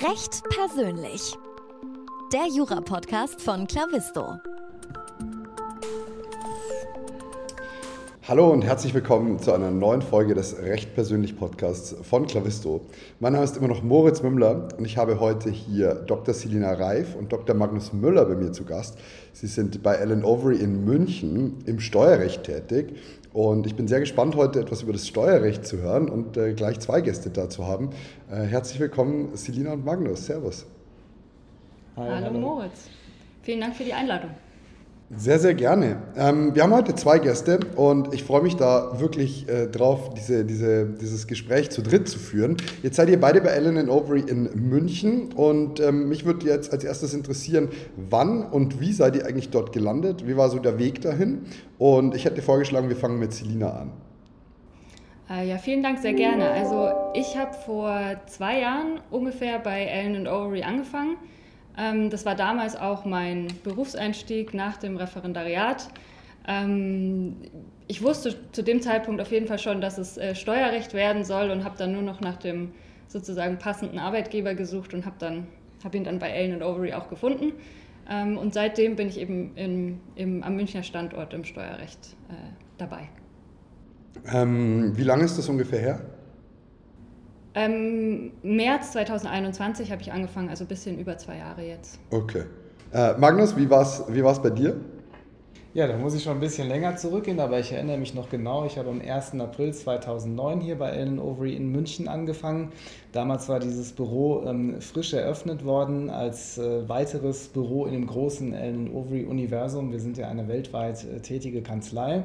Recht persönlich. Der Jura-Podcast von Clavisto. Hallo und herzlich willkommen zu einer neuen Folge des Recht persönlich Podcasts von Clavisto. Mein Name ist immer noch Moritz Mümmler und ich habe heute hier Dr. Selina Reif und Dr. Magnus Müller bei mir zu Gast. Sie sind bei Alan Overy in München im Steuerrecht tätig und ich bin sehr gespannt, heute etwas über das Steuerrecht zu hören und äh, gleich zwei Gäste da zu haben. Äh, herzlich willkommen, Selina und Magnus. Servus. Hi, hallo, hallo Moritz. Vielen Dank für die Einladung. Sehr, sehr gerne. Ähm, wir haben heute zwei Gäste und ich freue mich da wirklich äh, drauf, diese, diese, dieses Gespräch zu dritt zu führen. Jetzt seid ihr beide bei Ellen Overy in München und ähm, mich würde jetzt als erstes interessieren, wann und wie seid ihr eigentlich dort gelandet? Wie war so der Weg dahin? Und ich hätte vorgeschlagen, wir fangen mit Selina an. Äh, ja, vielen Dank, sehr gerne. Also ich habe vor zwei Jahren ungefähr bei Ellen Overy angefangen das war damals auch mein Berufseinstieg nach dem Referendariat. Ähm, ich wusste zu dem Zeitpunkt auf jeden Fall schon, dass es äh, Steuerrecht werden soll und habe dann nur noch nach dem sozusagen passenden Arbeitgeber gesucht und habe dann habe ihn dann bei Allen Overy auch gefunden. Ähm, und seitdem bin ich eben im, im, am Münchner Standort im Steuerrecht äh, dabei. Ähm, wie lange ist das ungefähr her? Ähm, März 2021 habe ich angefangen, also ein bisschen über zwei Jahre jetzt. Okay. Äh, Magnus, wie war es wie war's bei dir? Ja, da muss ich schon ein bisschen länger zurückgehen, aber ich erinnere mich noch genau. Ich habe am 1. April 2009 hier bei Ellen Overy in München angefangen. Damals war dieses Büro ähm, frisch eröffnet worden als äh, weiteres Büro in dem großen Ellen Overy Universum. Wir sind ja eine weltweit äh, tätige Kanzlei.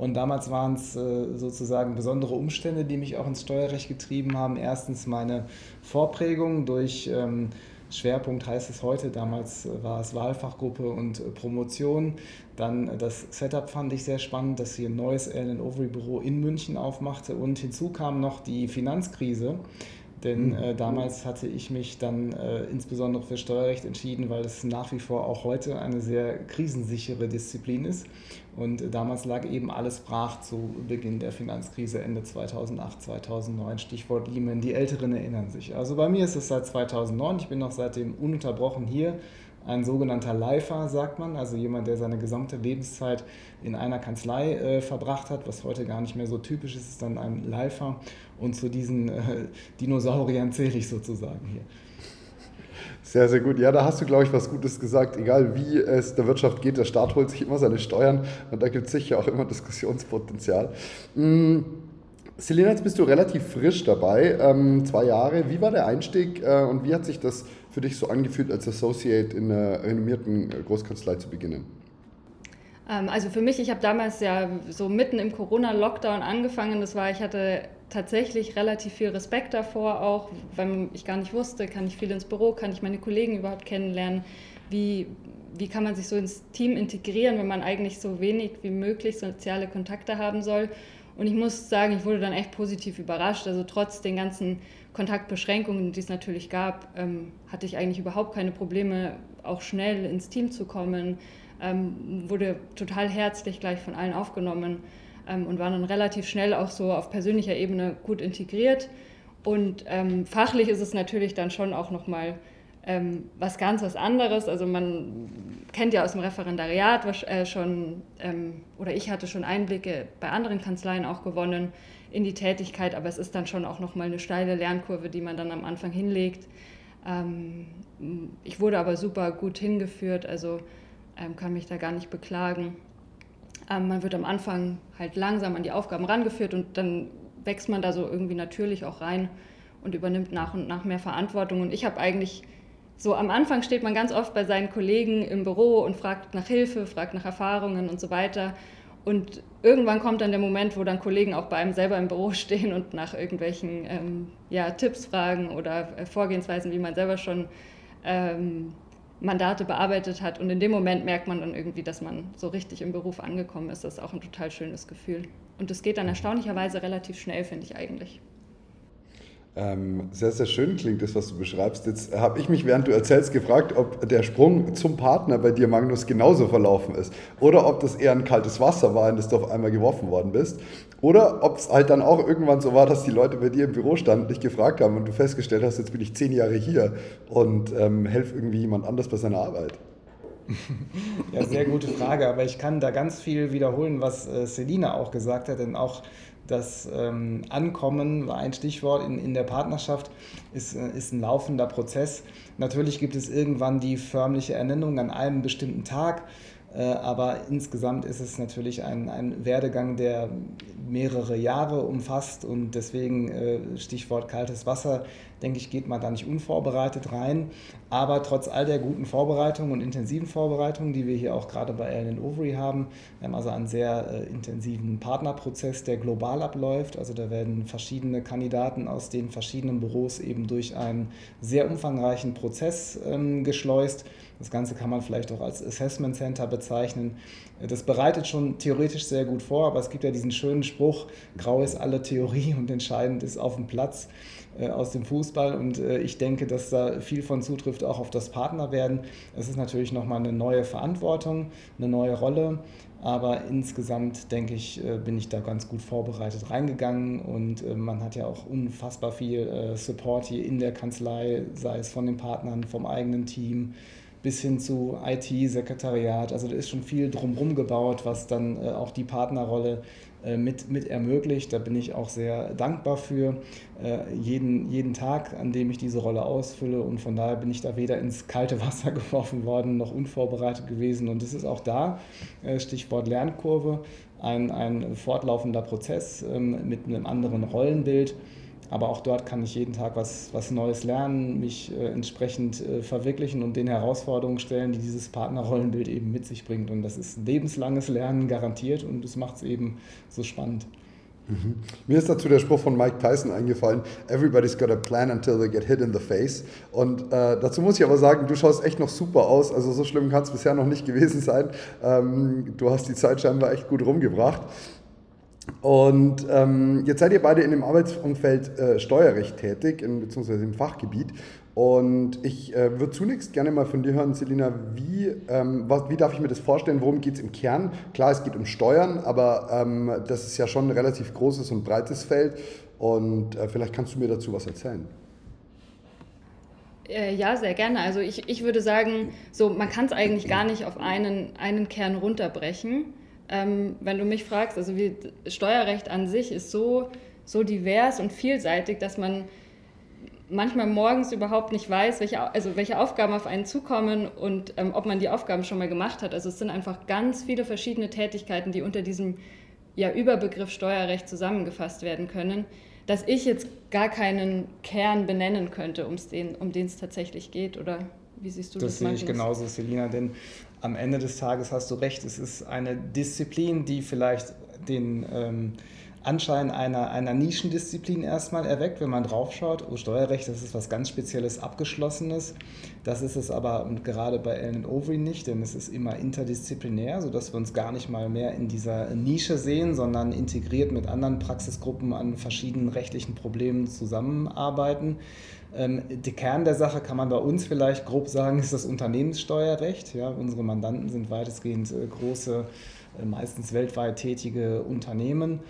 Und damals waren es äh, sozusagen besondere Umstände, die mich auch ins Steuerrecht getrieben haben. Erstens meine Vorprägung durch ähm, Schwerpunkt heißt es heute, damals äh, war es Wahlfachgruppe und äh, Promotion. Dann das Setup fand ich sehr spannend, dass hier ein neues Ellen Overy Büro in München aufmachte und hinzu kam noch die Finanzkrise denn mhm. äh, damals hatte ich mich dann äh, insbesondere für Steuerrecht entschieden, weil es nach wie vor auch heute eine sehr krisensichere Disziplin ist. Und damals lag eben alles brach zu Beginn der Finanzkrise Ende 2008, 2009, Stichwort Lehman. Die Älteren erinnern sich. Also bei mir ist es seit 2009. Ich bin noch seitdem ununterbrochen hier ein sogenannter Lifer, sagt man, also jemand, der seine gesamte Lebenszeit in einer Kanzlei äh, verbracht hat, was heute gar nicht mehr so typisch ist, ist dann ein Lifer. Und zu diesen äh, Dinosauriern zähle ich sozusagen hier. Sehr, sehr gut. Ja, da hast du, glaube ich, was Gutes gesagt. Egal wie es der Wirtschaft geht, der Staat holt sich immer seine Steuern und da gibt es sicher auch immer Diskussionspotenzial. Hm. Selina, jetzt bist du relativ frisch dabei, ähm, zwei Jahre. Wie war der Einstieg äh, und wie hat sich das für dich so angefühlt, als Associate in einer renommierten äh, Großkanzlei zu beginnen? Ähm, also für mich, ich habe damals ja so mitten im Corona-Lockdown angefangen. Das war, ich hatte tatsächlich relativ viel Respekt davor, auch weil ich gar nicht wusste, kann ich viel ins Büro, kann ich meine Kollegen überhaupt kennenlernen, wie, wie kann man sich so ins Team integrieren, wenn man eigentlich so wenig wie möglich soziale Kontakte haben soll. Und ich muss sagen, ich wurde dann echt positiv überrascht. Also trotz den ganzen Kontaktbeschränkungen, die es natürlich gab, ähm, hatte ich eigentlich überhaupt keine Probleme, auch schnell ins Team zu kommen. Ähm, wurde total herzlich gleich von allen aufgenommen ähm, und war dann relativ schnell auch so auf persönlicher Ebene gut integriert. Und ähm, fachlich ist es natürlich dann schon auch nochmal ähm, was ganz was anderes. Also man kennt ja aus dem Referendariat äh, schon, ähm, oder ich hatte schon Einblicke bei anderen Kanzleien auch gewonnen in die Tätigkeit, aber es ist dann schon auch nochmal eine steile Lernkurve, die man dann am Anfang hinlegt. Ähm, ich wurde aber super gut hingeführt, also ähm, kann mich da gar nicht beklagen. Ähm, man wird am Anfang halt langsam an die Aufgaben rangeführt und dann wächst man da so irgendwie natürlich auch rein und übernimmt nach und nach mehr Verantwortung. Und ich habe eigentlich so am Anfang steht man ganz oft bei seinen Kollegen im Büro und fragt nach Hilfe, fragt nach Erfahrungen und so weiter. Und irgendwann kommt dann der Moment, wo dann Kollegen auch bei einem selber im Büro stehen und nach irgendwelchen ähm, ja, Tipps fragen oder äh, Vorgehensweisen, wie man selber schon ähm, Mandate bearbeitet hat. Und in dem Moment merkt man dann irgendwie, dass man so richtig im Beruf angekommen ist. Das ist auch ein total schönes Gefühl. Und das geht dann erstaunlicherweise relativ schnell, finde ich eigentlich. Ähm, sehr, sehr schön klingt das, was du beschreibst. Jetzt habe ich mich, während du erzählst, gefragt, ob der Sprung zum Partner bei dir, Magnus, genauso verlaufen ist. Oder ob das eher ein kaltes Wasser war, in das du auf einmal geworfen worden bist. Oder ob es halt dann auch irgendwann so war, dass die Leute bei dir im Büro standen, dich gefragt haben und du festgestellt hast, jetzt bin ich zehn Jahre hier und ähm, helfe irgendwie jemand anders bei seiner Arbeit. Ja, sehr gute Frage, aber ich kann da ganz viel wiederholen, was äh, Selina auch gesagt hat, denn auch das ähm, Ankommen war ein Stichwort in, in der Partnerschaft, ist, äh, ist ein laufender Prozess. Natürlich gibt es irgendwann die förmliche Ernennung an einem bestimmten Tag. Äh, aber insgesamt ist es natürlich ein, ein Werdegang, der mehrere Jahre umfasst und deswegen äh, Stichwort kaltes Wasser, denke ich, geht man da nicht unvorbereitet rein. Aber trotz all der guten Vorbereitungen und intensiven Vorbereitungen, die wir hier auch gerade bei Ellen Overy haben, wir haben also einen sehr äh, intensiven Partnerprozess, der global abläuft. Also da werden verschiedene Kandidaten aus den verschiedenen Büros eben durch einen sehr umfangreichen Prozess ähm, geschleust das Ganze kann man vielleicht auch als Assessment Center bezeichnen. Das bereitet schon theoretisch sehr gut vor, aber es gibt ja diesen schönen Spruch, grau ist alle Theorie und entscheidend ist auf dem Platz äh, aus dem Fußball. Und äh, ich denke, dass da viel von zutrifft, auch auf das Partnerwerden. Es ist natürlich nochmal eine neue Verantwortung, eine neue Rolle. Aber insgesamt, denke ich, äh, bin ich da ganz gut vorbereitet reingegangen und man hat ja auch unfassbar viel Support hier in der Kanzlei, sei es von den Partnern, vom eigenen Team, bis hin zu IT, Sekretariat. Also da ist schon viel drumherum gebaut, was dann äh, auch die Partnerrolle äh, mit, mit ermöglicht. Da bin ich auch sehr dankbar für äh, jeden, jeden Tag, an dem ich diese Rolle ausfülle. Und von daher bin ich da weder ins kalte Wasser geworfen worden noch unvorbereitet gewesen. Und es ist auch da, äh, Stichwort Lernkurve, ein, ein fortlaufender Prozess ähm, mit einem anderen Rollenbild. Aber auch dort kann ich jeden Tag was, was Neues lernen, mich äh, entsprechend äh, verwirklichen und den Herausforderungen stellen, die dieses Partnerrollenbild eben mit sich bringt. Und das ist lebenslanges Lernen garantiert und das macht es eben so spannend. Mhm. Mir ist dazu der Spruch von Mike Tyson eingefallen: Everybody's got a plan until they get hit in the face. Und äh, dazu muss ich aber sagen, du schaust echt noch super aus. Also so schlimm kann es bisher noch nicht gewesen sein. Ähm, du hast die Zeit scheinbar echt gut rumgebracht. Und ähm, jetzt seid ihr beide in dem Arbeitsumfeld äh, Steuerrecht tätig, in, beziehungsweise im Fachgebiet. Und ich äh, würde zunächst gerne mal von dir hören, Selina, wie, ähm, was, wie darf ich mir das vorstellen? Worum geht es im Kern? Klar, es geht um Steuern, aber ähm, das ist ja schon ein relativ großes und breites Feld. Und äh, vielleicht kannst du mir dazu was erzählen. Äh, ja, sehr gerne. Also ich, ich würde sagen, so, man kann es eigentlich gar nicht auf einen, einen Kern runterbrechen ähm, wenn du mich fragst, also wie, Steuerrecht an sich ist so, so divers und vielseitig, dass man manchmal morgens überhaupt nicht weiß, welche, also welche Aufgaben auf einen zukommen und ähm, ob man die Aufgaben schon mal gemacht hat. Also es sind einfach ganz viele verschiedene Tätigkeiten, die unter diesem ja, Überbegriff Steuerrecht zusammengefasst werden können, dass ich jetzt gar keinen Kern benennen könnte, den, um den es tatsächlich geht. Oder wie siehst du das? Das sehe ich genauso, Selina, denn am Ende des Tages hast du recht, es ist eine Disziplin, die vielleicht den ähm, Anschein einer, einer Nischendisziplin erstmal erweckt, wenn man draufschaut. Oh, Steuerrecht, das ist was ganz Spezielles, Abgeschlossenes. Das ist es aber gerade bei Ellen Overy nicht, denn es ist immer interdisziplinär, sodass wir uns gar nicht mal mehr in dieser Nische sehen, sondern integriert mit anderen Praxisgruppen an verschiedenen rechtlichen Problemen zusammenarbeiten. Ähm, der Kern der Sache kann man bei uns vielleicht grob sagen, ist das Unternehmenssteuerrecht. Ja, unsere Mandanten sind weitestgehend äh, große, äh, meistens weltweit tätige Unternehmen.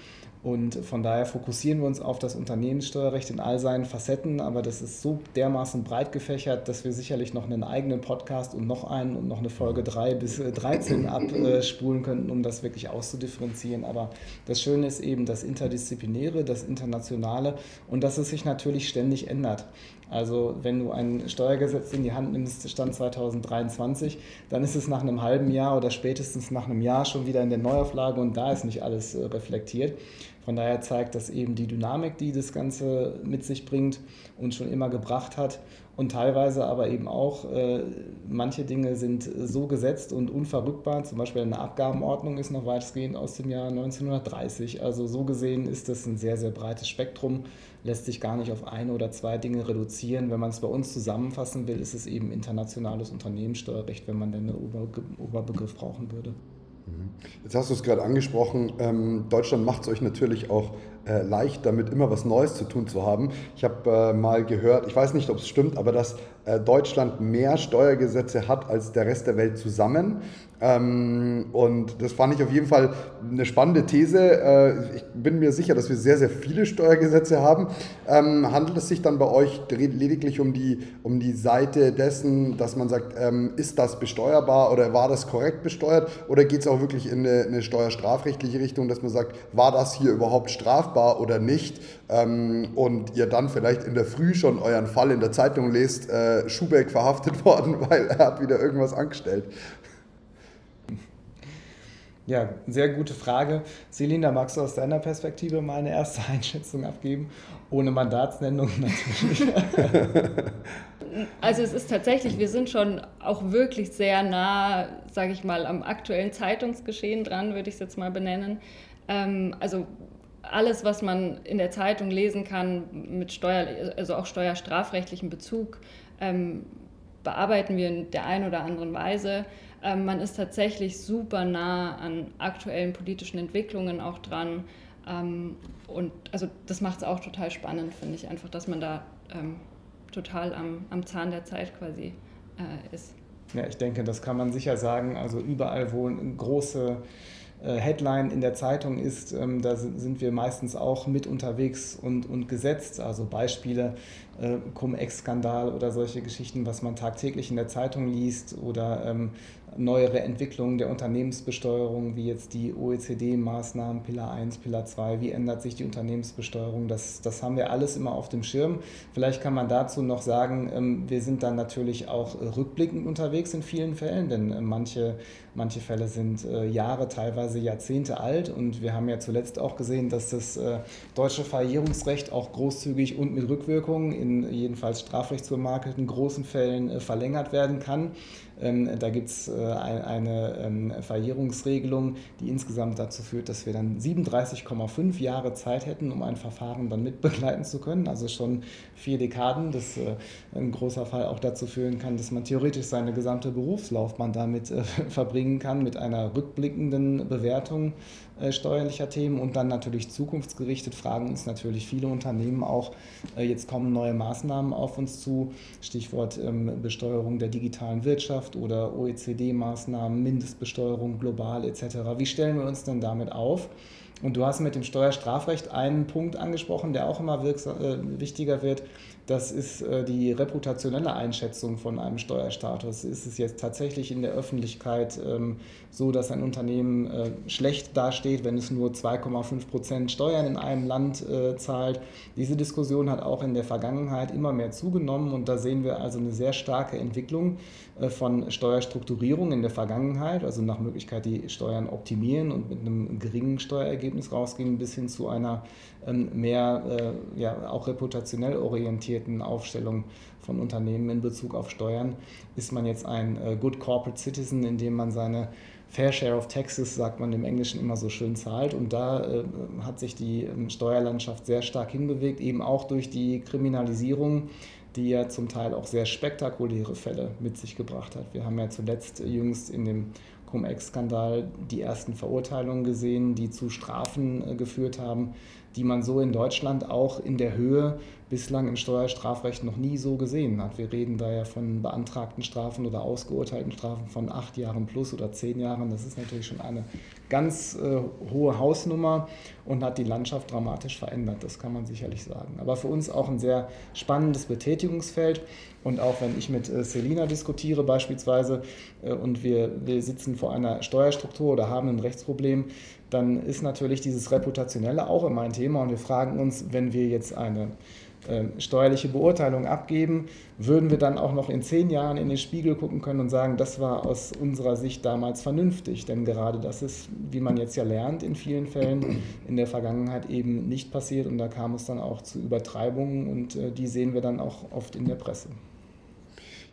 Und von daher fokussieren wir uns auf das Unternehmenssteuerrecht in all seinen Facetten, aber das ist so dermaßen breit gefächert, dass wir sicherlich noch einen eigenen Podcast und noch einen und noch eine Folge 3 bis 13 äh, abspulen könnten, um das wirklich auszudifferenzieren. Aber das Schöne ist eben das Interdisziplinäre, das Internationale und dass es sich natürlich ständig ändert. Also wenn du ein Steuergesetz in die Hand nimmst, Stand 2023, dann ist es nach einem halben Jahr oder spätestens nach einem Jahr schon wieder in der Neuauflage und da ist nicht alles äh, reflektiert. Von daher zeigt das eben die Dynamik, die das Ganze mit sich bringt und schon immer gebracht hat. Und teilweise aber eben auch, äh, manche Dinge sind so gesetzt und unverrückbar. Zum Beispiel eine Abgabenordnung ist noch weitestgehend aus dem Jahr 1930. Also so gesehen ist das ein sehr, sehr breites Spektrum, lässt sich gar nicht auf eine oder zwei Dinge reduzieren. Wenn man es bei uns zusammenfassen will, ist es eben internationales Unternehmenssteuerrecht, wenn man denn einen Oberbegriff brauchen würde. Mhm. Jetzt hast du es gerade angesprochen, ähm, Deutschland macht es euch natürlich auch äh, leicht damit, immer was Neues zu tun zu haben. Ich habe äh, mal gehört, ich weiß nicht, ob es stimmt, aber dass äh, Deutschland mehr Steuergesetze hat als der Rest der Welt zusammen. Ähm, und das fand ich auf jeden Fall eine spannende These. Äh, ich bin mir sicher, dass wir sehr, sehr viele Steuergesetze haben. Ähm, handelt es sich dann bei euch lediglich um die, um die Seite dessen, dass man sagt, ähm, ist das besteuerbar oder war das korrekt besteuert? Oder geht es auch wirklich in eine, eine, steuerstrafrechtliche Richtung, dass man sagt, war das hier überhaupt strafbar oder nicht? und ihr dann vielleicht in der Früh schon euren Fall in der Zeitung lest, äh, Schubeck verhaftet worden, weil er hat wieder irgendwas angestellt. Ja, sehr gute Frage. Selina, magst du aus deiner Perspektive mal eine erste Einschätzung abgeben? Ohne Mandatsnennung natürlich. Also es ist tatsächlich, wir sind schon auch wirklich sehr nah, sage ich mal, am aktuellen Zeitungsgeschehen dran, würde ich es jetzt mal benennen. Ähm, also alles, was man in der Zeitung lesen kann mit Steuer, also auch steuerstrafrechtlichen Bezug, ähm, bearbeiten wir in der einen oder anderen Weise. Ähm, man ist tatsächlich super nah an aktuellen politischen Entwicklungen auch dran. Ähm, und also das macht es auch total spannend, finde ich einfach, dass man da ähm, total am, am Zahn der Zeit quasi äh, ist. Ja, ich denke, das kann man sicher sagen. Also überall, wo große äh, Headline in der Zeitung ist, ähm, da sind wir meistens auch mit unterwegs und, und gesetzt. Also Beispiele, äh, Cum-Ex-Skandal oder solche Geschichten, was man tagtäglich in der Zeitung liest oder ähm, neuere Entwicklungen der Unternehmensbesteuerung, wie jetzt die OECD-Maßnahmen, Pillar 1, Pillar 2, wie ändert sich die Unternehmensbesteuerung, das, das haben wir alles immer auf dem Schirm. Vielleicht kann man dazu noch sagen, ähm, wir sind dann natürlich auch äh, rückblickend unterwegs in vielen Fällen, denn äh, manche, manche Fälle sind äh, Jahre, teilweise Jahrzehnte alt und wir haben ja zuletzt auch gesehen, dass das deutsche Verjährungsrecht auch großzügig und mit Rückwirkungen in jedenfalls strafrechtsbemarkelten großen Fällen verlängert werden kann. Ähm, da gibt es äh, eine ähm, Verjährungsregelung, die insgesamt dazu führt, dass wir dann 37,5 Jahre Zeit hätten, um ein Verfahren dann mitbegleiten zu können. Also schon vier Dekaden, das äh, ein großer Fall auch dazu führen kann, dass man theoretisch seine gesamte Berufslaufbahn damit äh, verbringen kann, mit einer rückblickenden Bewertung steuerlicher Themen und dann natürlich zukunftsgerichtet fragen uns natürlich viele Unternehmen auch, jetzt kommen neue Maßnahmen auf uns zu, Stichwort ähm, Besteuerung der digitalen Wirtschaft oder OECD-Maßnahmen, Mindestbesteuerung global etc. Wie stellen wir uns denn damit auf? Und du hast mit dem Steuerstrafrecht einen Punkt angesprochen, der auch immer äh, wichtiger wird. Das ist äh, die reputationelle Einschätzung von einem Steuerstatus. Ist es jetzt tatsächlich in der Öffentlichkeit ähm, so, dass ein Unternehmen äh, schlecht dasteht, wenn es nur 2,5 Prozent Steuern in einem Land äh, zahlt? Diese Diskussion hat auch in der Vergangenheit immer mehr zugenommen und da sehen wir also eine sehr starke Entwicklung von Steuerstrukturierung in der Vergangenheit, also nach Möglichkeit die Steuern optimieren und mit einem geringen Steuerergebnis rausgehen, bis hin zu einer ähm, mehr ja, auch reputationell orientierten orientierten Aufstellung von Unternehmen in Bezug auf Steuern ist man jetzt ein äh, Good Corporate Citizen, indem man seine Fair Share of Taxes, sagt man im Englischen immer so schön, zahlt. Und da äh, hat sich die ähm, Steuerlandschaft sehr stark hinbewegt, eben auch durch die Kriminalisierung, die ja zum Teil auch sehr spektakuläre Fälle mit sich gebracht hat. Wir haben ja zuletzt jüngst in dem Cum-Ex-Skandal die ersten Verurteilungen gesehen, die zu Strafen äh, geführt haben, die man so in Deutschland auch in der Höhe bislang im Steuerstrafrecht noch nie so gesehen hat. Wir reden da ja von beantragten Strafen oder ausgeurteilten Strafen von acht Jahren plus oder zehn Jahren. Das ist natürlich schon eine ganz äh, hohe Hausnummer und hat die Landschaft dramatisch verändert. Das kann man sicherlich sagen. Aber für uns auch ein sehr spannendes Betätigungsfeld. Und auch wenn ich mit äh, Selina diskutiere beispielsweise äh, und wir, wir sitzen vor einer Steuerstruktur oder haben ein Rechtsproblem, dann ist natürlich dieses Reputationelle auch immer ein Thema. Und wir fragen uns, wenn wir jetzt eine steuerliche Beurteilung abgeben, würden wir dann auch noch in zehn Jahren in den Spiegel gucken können und sagen, das war aus unserer Sicht damals vernünftig. Denn gerade das ist, wie man jetzt ja lernt, in vielen Fällen in der Vergangenheit eben nicht passiert und da kam es dann auch zu Übertreibungen und äh, die sehen wir dann auch oft in der Presse.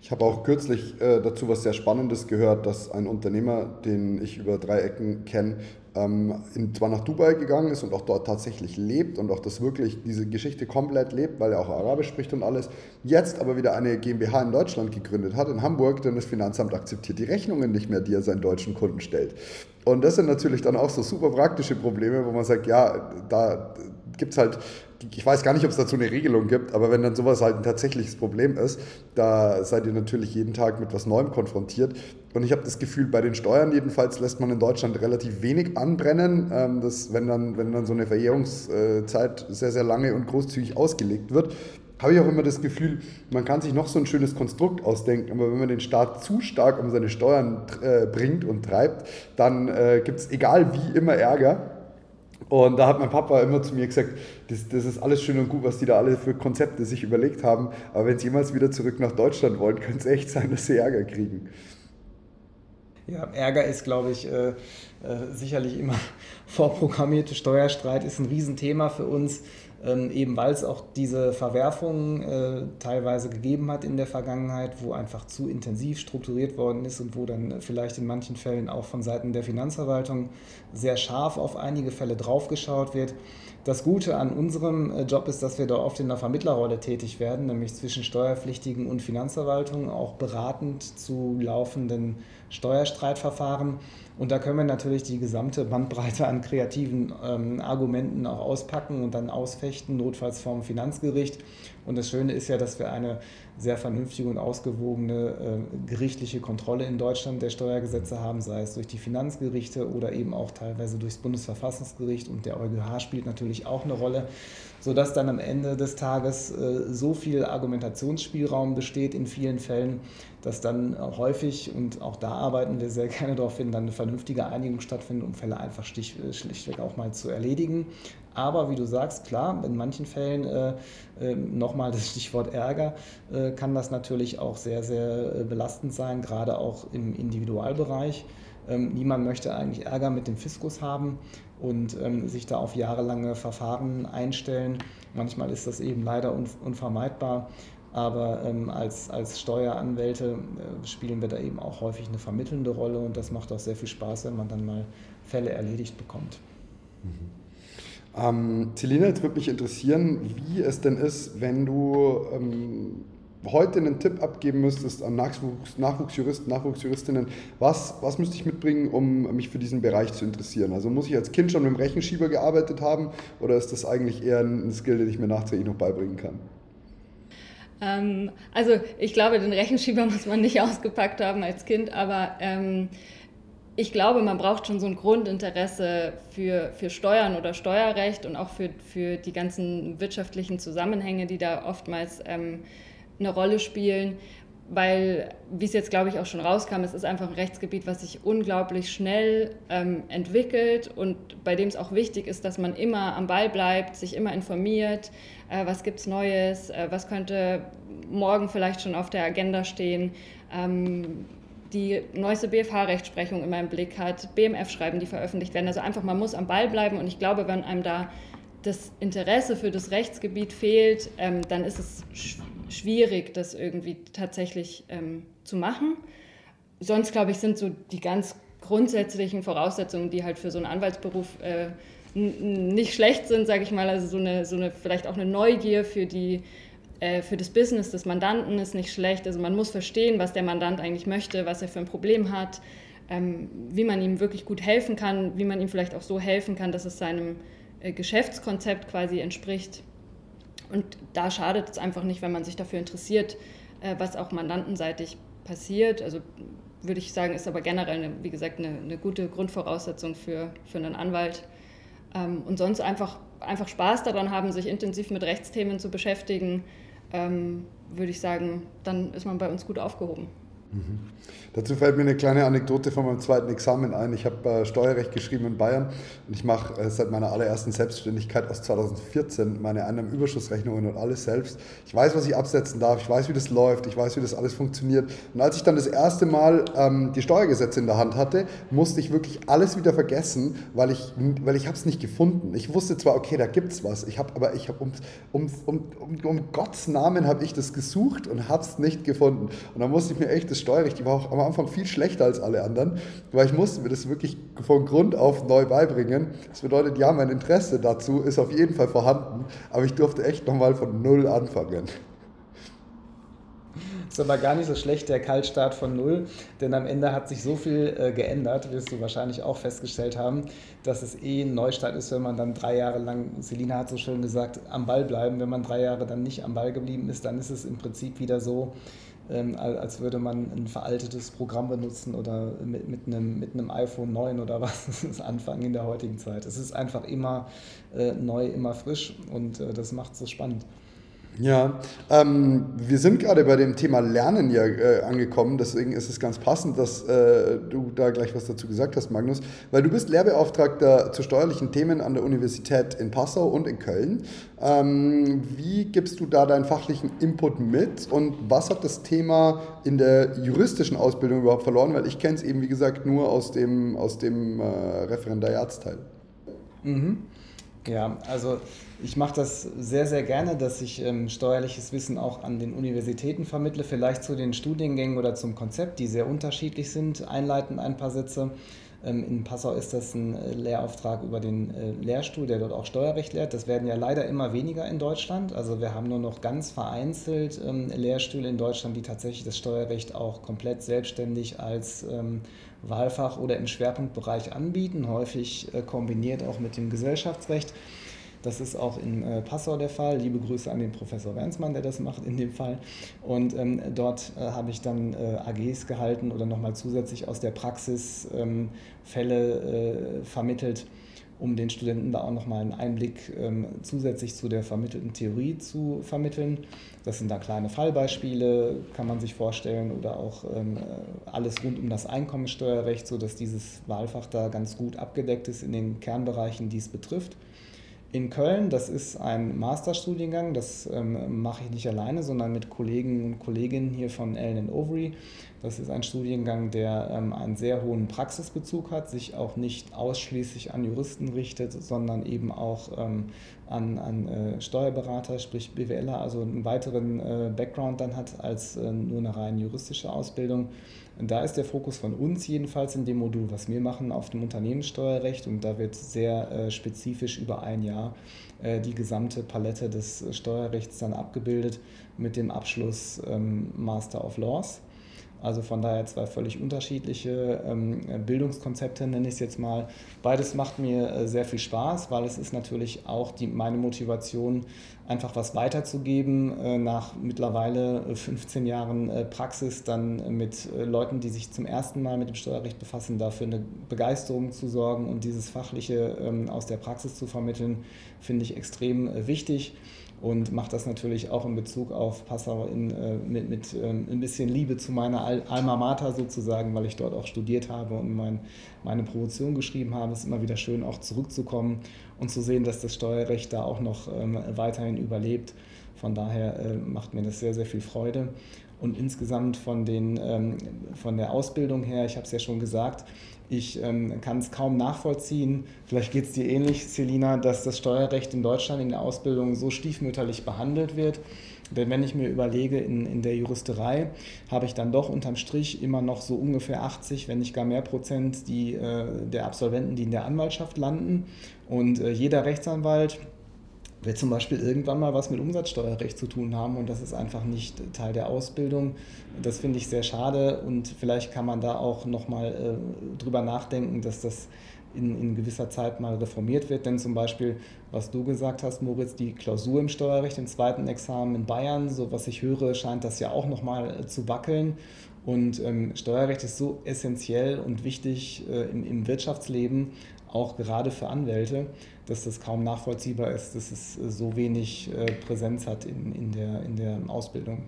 Ich habe auch kürzlich äh, dazu was sehr Spannendes gehört, dass ein Unternehmer, den ich über drei Ecken kenne, ähm, in, zwar nach Dubai gegangen ist und auch dort tatsächlich lebt und auch das wirklich diese Geschichte komplett lebt, weil er auch Arabisch spricht und alles, jetzt aber wieder eine GmbH in Deutschland gegründet hat, in Hamburg, denn das Finanzamt akzeptiert die Rechnungen nicht mehr, die er seinen deutschen Kunden stellt. Und das sind natürlich dann auch so super praktische Probleme, wo man sagt, ja, da gibt es halt, ich weiß gar nicht, ob es dazu eine Regelung gibt, aber wenn dann sowas halt ein tatsächliches Problem ist, da seid ihr natürlich jeden Tag mit was Neuem konfrontiert. Und ich habe das Gefühl, bei den Steuern jedenfalls lässt man in Deutschland relativ wenig anbrennen, ähm, dass, wenn, dann, wenn dann so eine Verjährungszeit sehr, sehr lange und großzügig ausgelegt wird habe ich auch immer das Gefühl, man kann sich noch so ein schönes Konstrukt ausdenken, aber wenn man den Staat zu stark um seine Steuern äh, bringt und treibt, dann äh, gibt es egal wie immer Ärger. Und da hat mein Papa immer zu mir gesagt, das, das, ist alles schön und gut, was die da alle für Konzepte sich überlegt haben, aber wenn sie jemals wieder zurück nach Deutschland wollen, könnte es echt sein, dass sie Ärger kriegen. Ja, Ärger ist, glaube ich, äh, äh, sicherlich immer vorprogrammierte Steuerstreit, ist ein Riesenthema für uns ähm, eben weil es auch diese Verwerfungen äh, teilweise gegeben hat in der Vergangenheit, wo einfach zu intensiv strukturiert worden ist und wo dann vielleicht in manchen Fällen auch von Seiten der Finanzverwaltung sehr scharf auf einige Fälle draufgeschaut wird. Das Gute an unserem äh, Job ist, dass wir da oft in der Vermittlerrolle tätig werden, nämlich zwischen Steuerpflichtigen und Finanzverwaltung, auch beratend zu laufenden Steuerstreitverfahren. Und da können wir natürlich die gesamte Bandbreite an kreativen ähm, Argumenten auch auspacken und dann ausfechten, notfalls vom Finanzgericht. Und das Schöne ist ja, dass wir eine sehr vernünftige und ausgewogene äh, gerichtliche Kontrolle in Deutschland der Steuergesetze haben, sei es durch die Finanzgerichte oder eben auch teilweise durchs Bundesverfassungsgericht. Und der EuGH spielt natürlich auch eine Rolle sodass dann am Ende des Tages äh, so viel Argumentationsspielraum besteht in vielen Fällen, dass dann häufig, und auch da arbeiten wir sehr gerne darauf hin, dann eine vernünftige Einigung stattfindet, um Fälle einfach stich, äh, schlichtweg auch mal zu erledigen. Aber wie du sagst, klar, in manchen Fällen, äh, äh, nochmal das Stichwort Ärger, äh, kann das natürlich auch sehr, sehr äh, belastend sein, gerade auch im Individualbereich. Ähm, niemand möchte eigentlich Ärger mit dem Fiskus haben und ähm, sich da auf jahrelange Verfahren einstellen. Manchmal ist das eben leider unvermeidbar. Aber ähm, als, als Steueranwälte äh, spielen wir da eben auch häufig eine vermittelnde Rolle und das macht auch sehr viel Spaß, wenn man dann mal Fälle erledigt bekommt. Mhm. Ähm, Celina, jetzt würde mich interessieren, wie es denn ist, wenn du ähm, heute einen Tipp abgeben müsstest an Nachwuchs, Nachwuchsjuristen, Nachwuchsjuristinnen, was, was müsste ich mitbringen, um mich für diesen Bereich zu interessieren? Also muss ich als Kind schon mit dem Rechenschieber gearbeitet haben oder ist das eigentlich eher ein Skill, den ich mir nachträglich noch beibringen kann? Ähm, also ich glaube, den Rechenschieber muss man nicht ausgepackt haben als Kind, aber ähm, ich glaube, man braucht schon so ein Grundinteresse für, für Steuern oder Steuerrecht und auch für, für die ganzen wirtschaftlichen Zusammenhänge, die da oftmals ähm, eine Rolle spielen, weil, wie es jetzt, glaube ich, auch schon rauskam, es ist einfach ein Rechtsgebiet, was sich unglaublich schnell ähm, entwickelt und bei dem es auch wichtig ist, dass man immer am Ball bleibt, sich immer informiert, äh, was gibt es Neues, äh, was könnte morgen vielleicht schon auf der Agenda stehen. Ähm, die neueste BFH-Rechtsprechung immer im Blick hat, BMF-Schreiben, die veröffentlicht werden. Also einfach, man muss am Ball bleiben und ich glaube, wenn einem da das Interesse für das Rechtsgebiet fehlt, ähm, dann ist es schwierig, das irgendwie tatsächlich ähm, zu machen. Sonst, glaube ich, sind so die ganz grundsätzlichen Voraussetzungen, die halt für so einen Anwaltsberuf äh, nicht schlecht sind, sage ich mal. Also so eine, so eine, vielleicht auch eine Neugier für, die, äh, für das Business des Mandanten ist nicht schlecht. Also man muss verstehen, was der Mandant eigentlich möchte, was er für ein Problem hat, ähm, wie man ihm wirklich gut helfen kann, wie man ihm vielleicht auch so helfen kann, dass es seinem äh, Geschäftskonzept quasi entspricht. Und da schadet es einfach nicht, wenn man sich dafür interessiert, äh, was auch mandantenseitig passiert. Also würde ich sagen, ist aber generell, eine, wie gesagt, eine, eine, gute Grundvoraussetzung für, für einen Anwalt. Ähm, und sonst einfach, einfach Spaß daran haben, sich intensiv mit Rechtsthemen zu beschäftigen, ähm, würde ich sagen, dann ist man bei uns gut aufgehoben. Mhm. Dazu fällt mir eine kleine Anekdote von meinem zweiten Examen ein. Ich habe äh, Steuerrecht geschrieben in Bayern und ich mache äh, seit meiner allerersten Selbstständigkeit aus 2014 meine Einnahmenüberschussrechnungen und alles selbst. Ich weiß, was ich absetzen darf, ich weiß, wie das läuft, ich weiß, wie das alles funktioniert. Und als ich dann das erste Mal ähm, die Steuergesetze in der Hand hatte, musste ich wirklich alles wieder vergessen, weil ich, weil ich es nicht gefunden. Ich wusste zwar, okay, da gibt es was, ich habe, aber ich habe um, um, um, um, um Gottes Namen habe ich das gesucht und habe es nicht gefunden. Und dann musste ich mir echt das Steuerrecht, die war auch am Anfang viel schlechter als alle anderen, weil ich musste mir das wirklich von Grund auf neu beibringen. Das bedeutet, ja, mein Interesse dazu ist auf jeden Fall vorhanden, aber ich durfte echt nochmal von Null anfangen. Ist aber gar nicht so schlecht, der Kaltstart von Null, denn am Ende hat sich so viel äh, geändert, wirst du wahrscheinlich auch festgestellt haben, dass es eh ein Neustart ist, wenn man dann drei Jahre lang, Selina hat so schön gesagt, am Ball bleiben. Wenn man drei Jahre dann nicht am Ball geblieben ist, dann ist es im Prinzip wieder so, ähm, als würde man ein veraltetes Programm benutzen oder mit, mit, einem, mit einem iPhone 9 oder was anfangen in der heutigen Zeit. Es ist einfach immer äh, neu, immer frisch und äh, das macht es so spannend. Ja, ähm, wir sind gerade bei dem Thema Lernen ja äh, angekommen, deswegen ist es ganz passend, dass äh, du da gleich was dazu gesagt hast, Magnus, weil du bist Lehrbeauftragter zu steuerlichen Themen an der Universität in Passau und in Köln. Ähm, wie gibst du da deinen fachlichen Input mit und was hat das Thema in der juristischen Ausbildung überhaupt verloren? Weil ich kenne es eben, wie gesagt, nur aus dem, aus dem äh, Referendariatsteil. Mhm. Ja, also ich mache das sehr, sehr gerne, dass ich ähm, steuerliches Wissen auch an den Universitäten vermittle, vielleicht zu den Studiengängen oder zum Konzept, die sehr unterschiedlich sind. Einleiten ein paar Sätze. Ähm, in Passau ist das ein äh, Lehrauftrag über den äh, Lehrstuhl, der dort auch Steuerrecht lehrt. Das werden ja leider immer weniger in Deutschland. Also wir haben nur noch ganz vereinzelt ähm, Lehrstühle in Deutschland, die tatsächlich das Steuerrecht auch komplett selbstständig als ähm, Wahlfach oder im Schwerpunktbereich anbieten, häufig äh, kombiniert auch mit dem Gesellschaftsrecht. Das ist auch in äh, Passau der Fall. Liebe Grüße an den Professor Wernsmann, der das macht in dem Fall. Und ähm, dort äh, habe ich dann äh, AGs gehalten oder nochmal zusätzlich aus der Praxis ähm, Fälle äh, vermittelt, um den Studenten da auch nochmal einen Einblick ähm, zusätzlich zu der vermittelten Theorie zu vermitteln. Das sind da kleine Fallbeispiele, kann man sich vorstellen, oder auch ähm, alles rund um das Einkommensteuerrecht, sodass dieses Wahlfach da ganz gut abgedeckt ist in den Kernbereichen, die es betrifft in Köln. Das ist ein Masterstudiengang, das ähm, mache ich nicht alleine, sondern mit Kollegen und Kolleginnen hier von Ellen Overy. Das ist ein Studiengang, der ähm, einen sehr hohen Praxisbezug hat, sich auch nicht ausschließlich an Juristen richtet, sondern eben auch ähm, an, an äh, Steuerberater, sprich BWLer, also einen weiteren äh, Background dann hat als äh, nur eine rein juristische Ausbildung. Da ist der Fokus von uns jedenfalls in dem Modul, was wir machen, auf dem Unternehmenssteuerrecht und da wird sehr äh, spezifisch über ein Jahr äh, die gesamte Palette des Steuerrechts dann abgebildet mit dem Abschluss ähm, Master of Laws. Also von daher zwei völlig unterschiedliche ähm, Bildungskonzepte, nenne ich es jetzt mal. Beides macht mir äh, sehr viel Spaß, weil es ist natürlich auch die, meine Motivation, einfach was weiterzugeben äh, nach mittlerweile 15 äh, Jahren Praxis, dann mit Leuten, die sich zum ersten Mal mit dem Steuerrecht befassen, dafür eine Begeisterung zu sorgen und dieses Fachliche ähm, aus der Praxis zu vermitteln, finde ich extrem wichtig und mache das natürlich auch in Bezug auf Passau in, äh, mit, mit ähm, ein bisschen Liebe zu meiner Al Alma Mater sozusagen, weil ich dort auch studiert habe und mein, meine Promotion geschrieben habe. Es ist immer wieder schön, auch zurückzukommen und zu sehen, dass das Steuerrecht da auch noch ähm, weiterhin überlebt. Von daher äh, macht mir das sehr, sehr viel Freude. Und insgesamt von, den, ähm, von der Ausbildung her, ich habe es ja schon gesagt, ich ähm, kann es kaum nachvollziehen, vielleicht geht es dir ähnlich, Selina, dass das Steuerrecht in Deutschland in der Ausbildung so stiefmütterlich behandelt wird. Denn wenn ich mir überlege, in, in der Juristerei habe ich dann doch unterm Strich immer noch so ungefähr 80, wenn nicht gar mehr Prozent die, äh, der Absolventen, die in der Anwaltschaft landen. Und äh, jeder Rechtsanwalt wird zum Beispiel irgendwann mal was mit Umsatzsteuerrecht zu tun haben und das ist einfach nicht Teil der Ausbildung. Das finde ich sehr schade und vielleicht kann man da auch nochmal äh, drüber nachdenken, dass das in, in gewisser Zeit mal reformiert wird. Denn zum Beispiel, was du gesagt hast, Moritz, die Klausur im Steuerrecht im zweiten Examen in Bayern, so was ich höre, scheint das ja auch nochmal äh, zu wackeln. Und ähm, Steuerrecht ist so essentiell und wichtig äh, im, im Wirtschaftsleben, auch gerade für Anwälte, dass das kaum nachvollziehbar ist, dass es äh, so wenig äh, Präsenz hat in, in, der, in der Ausbildung.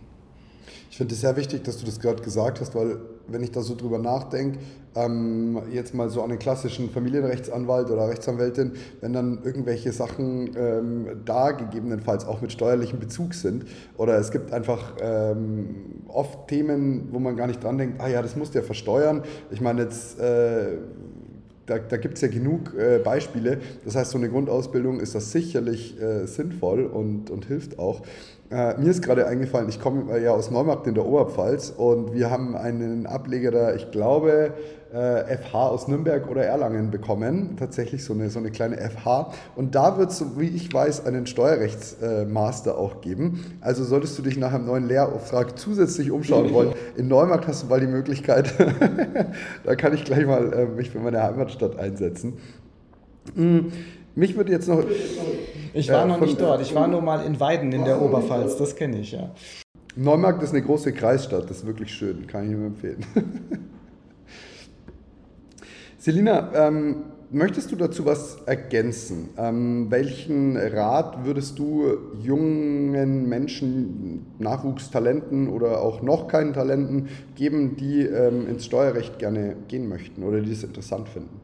Ich finde es sehr wichtig, dass du das gerade gesagt hast, weil wenn ich da so drüber nachdenke, ähm, jetzt mal so an den klassischen Familienrechtsanwalt oder Rechtsanwältin, wenn dann irgendwelche Sachen ähm, da gegebenenfalls auch mit steuerlichem Bezug sind oder es gibt einfach ähm, oft Themen, wo man gar nicht dran denkt, ah ja, das musst du ja versteuern. Ich meine jetzt... Äh, da, da gibt es ja genug äh, Beispiele. Das heißt, so eine Grundausbildung ist das sicherlich äh, sinnvoll und, und hilft auch. Äh, mir ist gerade eingefallen, ich komme ja aus Neumarkt in der Oberpfalz und wir haben einen Ableger da, ich glaube, äh, FH aus Nürnberg oder Erlangen bekommen. Tatsächlich so eine, so eine kleine FH. Und da wird es, so wie ich weiß, einen Steuerrechtsmaster auch geben. Also solltest du dich nach einem neuen Lehrauftrag zusätzlich umschauen wollen. In Neumarkt hast du mal die Möglichkeit, da kann ich gleich mal äh, mich für meine Heimatstadt einsetzen. Hm, mich würde jetzt noch. Ich war äh, noch nicht dort. Ich war nur mal in Weiden in der Oberpfalz. Das kenne ich, ja. Neumarkt ist eine große Kreisstadt. Das ist wirklich schön. Kann ich nur empfehlen. Selina, ähm, möchtest du dazu was ergänzen? Ähm, welchen Rat würdest du jungen Menschen, Nachwuchstalenten oder auch noch keinen Talenten geben, die ähm, ins Steuerrecht gerne gehen möchten oder die es interessant finden?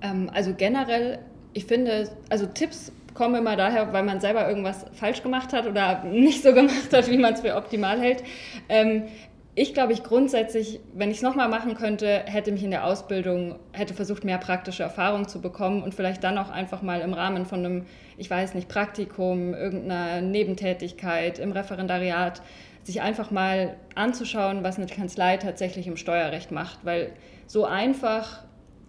Ähm, also generell, ich finde, also Tipps kommen immer daher, weil man selber irgendwas falsch gemacht hat oder nicht so gemacht hat, wie man es für optimal hält. Ähm, ich glaube, ich grundsätzlich, wenn ich es nochmal machen könnte, hätte mich in der Ausbildung, hätte versucht, mehr praktische Erfahrung zu bekommen und vielleicht dann auch einfach mal im Rahmen von einem, ich weiß nicht, Praktikum, irgendeiner Nebentätigkeit im Referendariat, sich einfach mal anzuschauen, was eine Kanzlei tatsächlich im Steuerrecht macht, weil so einfach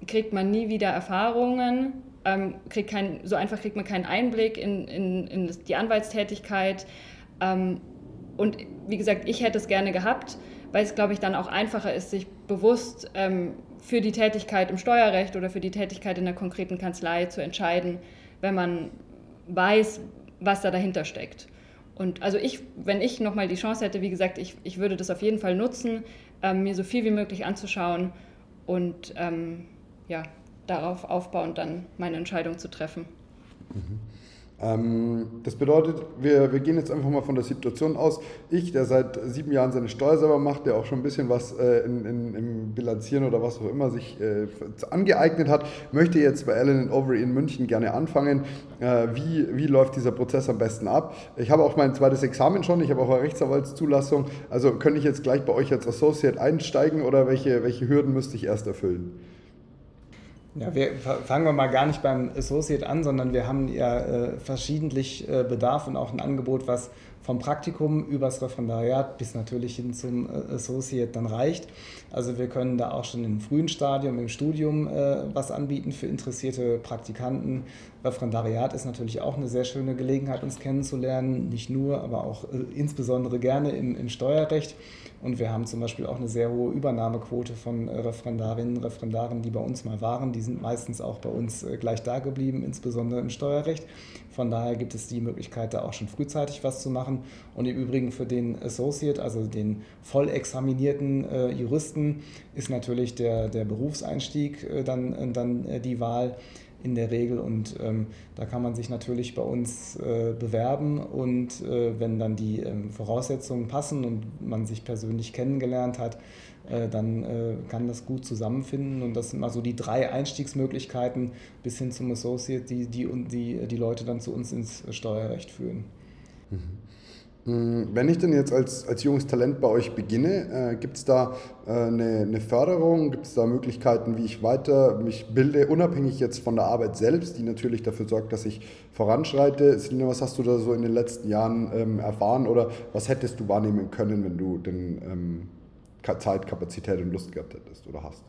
kriegt man nie wieder Erfahrungen, ähm, kriegt kein, so einfach kriegt man keinen Einblick in, in, in die Anwaltstätigkeit. Ähm, und wie gesagt, ich hätte es gerne gehabt weil es, glaube ich, dann auch einfacher ist, sich bewusst ähm, für die Tätigkeit im Steuerrecht oder für die Tätigkeit in der konkreten Kanzlei zu entscheiden, wenn man weiß, was da dahinter steckt. Und also ich, wenn ich nochmal die Chance hätte, wie gesagt, ich, ich würde das auf jeden Fall nutzen, ähm, mir so viel wie möglich anzuschauen und ähm, ja, darauf aufbauend dann meine Entscheidung zu treffen. Mhm. Ähm, das bedeutet, wir, wir gehen jetzt einfach mal von der Situation aus. Ich, der seit sieben Jahren seine Steuer selber macht, der auch schon ein bisschen was äh, in, in, im Bilanzieren oder was auch immer sich äh, angeeignet hat, möchte jetzt bei Allen Overy in München gerne anfangen. Äh, wie, wie läuft dieser Prozess am besten ab? Ich habe auch mein zweites Examen schon, ich habe auch eine Rechtsanwaltszulassung. Also könnte ich jetzt gleich bei euch als Associate einsteigen oder welche, welche Hürden müsste ich erst erfüllen? Ja, wir fangen wir mal gar nicht beim Associate an, sondern wir haben ja äh, verschiedentlich äh, Bedarf und auch ein Angebot, was vom Praktikum übers Referendariat bis natürlich hin zum äh, Associate dann reicht. Also wir können da auch schon im frühen Stadium im Studium äh, was anbieten für interessierte Praktikanten. Referendariat ist natürlich auch eine sehr schöne Gelegenheit, uns kennenzulernen, nicht nur, aber auch äh, insbesondere gerne im, im Steuerrecht. Und wir haben zum Beispiel auch eine sehr hohe Übernahmequote von Referendarinnen und Referendaren, die bei uns mal waren. Die sind meistens auch bei uns gleich da geblieben, insbesondere im Steuerrecht. Von daher gibt es die Möglichkeit, da auch schon frühzeitig was zu machen. Und im Übrigen für den Associate, also den voll examinierten äh, Juristen, ist natürlich der, der Berufseinstieg äh, dann, dann äh, die Wahl in der Regel. Und ähm, da kann man sich natürlich bei uns äh, bewerben. Und äh, wenn dann die ähm, Voraussetzungen passen und man sich persönlich kennengelernt hat, äh, dann äh, kann das gut zusammenfinden. Und das sind mal so die drei Einstiegsmöglichkeiten bis hin zum Associate, die die, die, die Leute dann zu uns ins Steuerrecht führen. Mhm. Hm, wenn ich denn jetzt als, als junges Talent bei euch beginne, äh, gibt es da äh, eine, eine, Förderung, gibt es da Möglichkeiten, wie ich weiter mich bilde, unabhängig jetzt von der Arbeit selbst, die natürlich dafür sorgt, dass ich voranschreite? Selina, was hast du da so in den letzten Jahren ähm, erfahren oder was hättest du wahrnehmen können, wenn du denn ähm, Zeit, Kapazität und Lust gehabt hättest oder hast?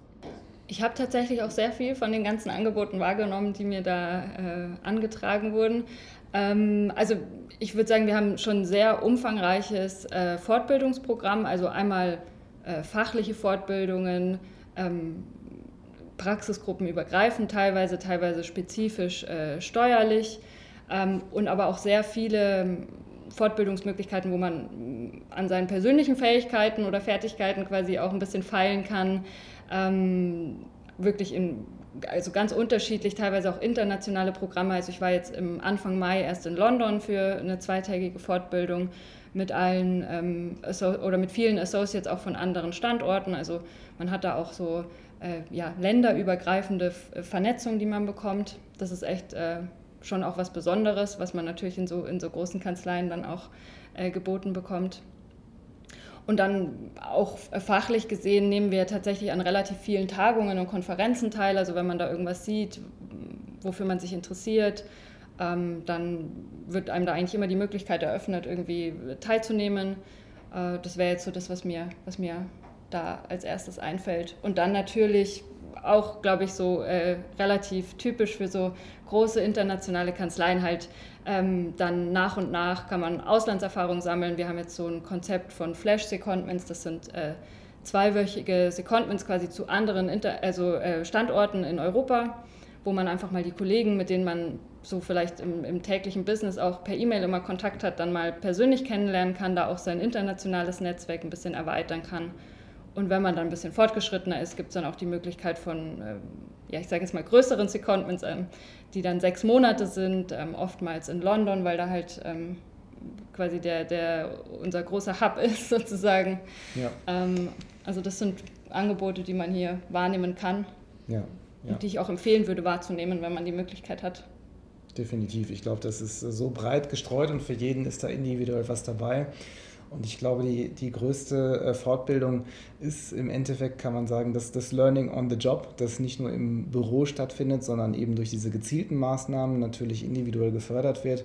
Ich habe tatsächlich auch sehr viel von den ganzen Angeboten wahrgenommen, die mir da äh, angetragen wurden. Ähm, also ich würde sagen, wir haben schon ein sehr umfangreiches äh, Fortbildungsprogramm, also einmal äh, fachliche Fortbildungen, ähm, Praxisgruppen übergreifend teilweise, teilweise spezifisch äh, steuerlich ähm, und aber auch sehr viele Fortbildungsmöglichkeiten, wo man an seinen persönlichen Fähigkeiten oder Fertigkeiten quasi auch ein bisschen feilen kann. Ähm, wirklich in also ganz unterschiedlich, teilweise auch internationale Programme. Also ich war jetzt im Anfang Mai erst in London für eine zweitägige Fortbildung mit allen ähm, oder mit vielen Associates auch von anderen Standorten. Also man hat da auch so äh, ja, länderübergreifende Vernetzung, die man bekommt. Das ist echt äh, schon auch was Besonderes, was man natürlich in so, in so großen Kanzleien dann auch äh, geboten bekommt. Und dann auch fachlich gesehen nehmen wir tatsächlich an relativ vielen Tagungen und Konferenzen teil. Also wenn man da irgendwas sieht, wofür man sich interessiert, ähm, dann wird einem da eigentlich immer die Möglichkeit eröffnet, irgendwie teilzunehmen. Äh, das wäre jetzt so das, was mir, was mir da als erstes einfällt. Und dann natürlich auch, glaube ich, so äh, relativ typisch für so große internationale Kanzleien halt ähm, dann nach und nach kann man Auslandserfahrung sammeln. Wir haben jetzt so ein Konzept von Flash-Secondments, das sind äh, zweiwöchige Secondments quasi zu anderen Inter also, äh, Standorten in Europa, wo man einfach mal die Kollegen, mit denen man so vielleicht im, im täglichen Business auch per E-Mail immer Kontakt hat, dann mal persönlich kennenlernen kann, da auch sein internationales Netzwerk ein bisschen erweitern kann. Und wenn man dann ein bisschen fortgeschrittener ist, gibt es dann auch die Möglichkeit von, ähm, ja, ich sage jetzt mal größeren Secondments, ähm, die dann sechs Monate sind, ähm, oftmals in London, weil da halt ähm, quasi der, der unser großer Hub ist sozusagen. Ja. Ähm, also das sind Angebote, die man hier wahrnehmen kann ja, ja. und die ich auch empfehlen würde wahrzunehmen, wenn man die Möglichkeit hat. Definitiv. Ich glaube, das ist so breit gestreut und für jeden ist da individuell was dabei. Und ich glaube, die, die größte äh, Fortbildung ist im Endeffekt, kann man sagen, dass das Learning on the Job, das nicht nur im Büro stattfindet, sondern eben durch diese gezielten Maßnahmen natürlich individuell gefördert wird.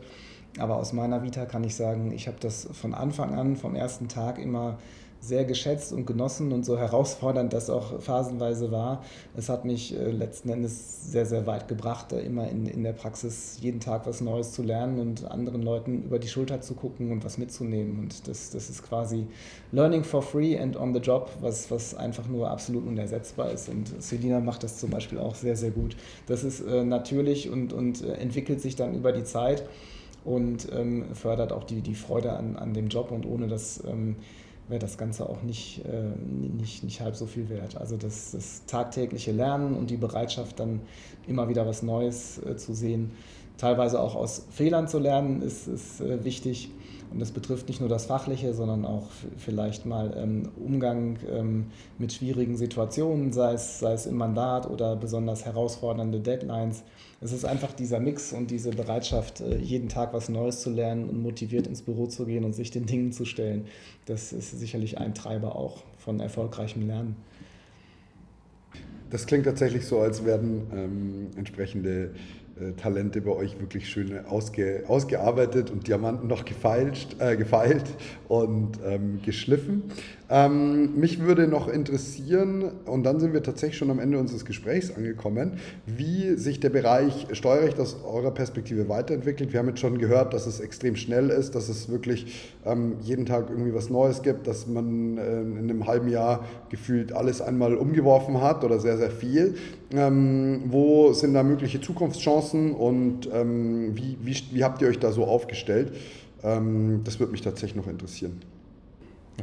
Aber aus meiner Vita kann ich sagen, ich habe das von Anfang an, vom ersten Tag immer sehr geschätzt und genossen und so herausfordernd das auch phasenweise war. Es hat mich äh, letzten Endes sehr, sehr weit gebracht, immer in, in der Praxis jeden Tag was Neues zu lernen und anderen Leuten über die Schulter zu gucken und was mitzunehmen. Und das, das ist quasi Learning for free and on the job, was, was einfach nur absolut unersetzbar ist. Und Selina macht das zum Beispiel auch sehr, sehr gut. Das ist äh, natürlich und, und äh, entwickelt sich dann über die Zeit und ähm, fördert auch die, die Freude an, an dem Job und ohne das ähm, wäre das Ganze auch nicht, äh, nicht, nicht halb so viel wert. Also das, das tagtägliche Lernen und die Bereitschaft, dann immer wieder was Neues äh, zu sehen, teilweise auch aus Fehlern zu lernen, ist, ist äh, wichtig. Und das betrifft nicht nur das Fachliche, sondern auch vielleicht mal ähm, Umgang ähm, mit schwierigen Situationen, sei es, sei es im Mandat oder besonders herausfordernde Deadlines. Es ist einfach dieser Mix und diese Bereitschaft, äh, jeden Tag was Neues zu lernen und motiviert ins Büro zu gehen und sich den Dingen zu stellen. Das ist sicherlich ein Treiber auch von erfolgreichem Lernen. Das klingt tatsächlich so, als werden ähm, entsprechende Talente bei euch wirklich schön ausge, ausgearbeitet und Diamanten noch gefeilt, äh, gefeilt und ähm, geschliffen. Ähm, mich würde noch interessieren, und dann sind wir tatsächlich schon am Ende unseres Gesprächs angekommen, wie sich der Bereich Steuerrecht aus eurer Perspektive weiterentwickelt. Wir haben jetzt schon gehört, dass es extrem schnell ist, dass es wirklich ähm, jeden Tag irgendwie was Neues gibt, dass man äh, in einem halben Jahr gefühlt alles einmal umgeworfen hat oder sehr, sehr viel. Ähm, wo sind da mögliche Zukunftschancen und ähm, wie, wie, wie habt ihr euch da so aufgestellt? Ähm, das würde mich tatsächlich noch interessieren.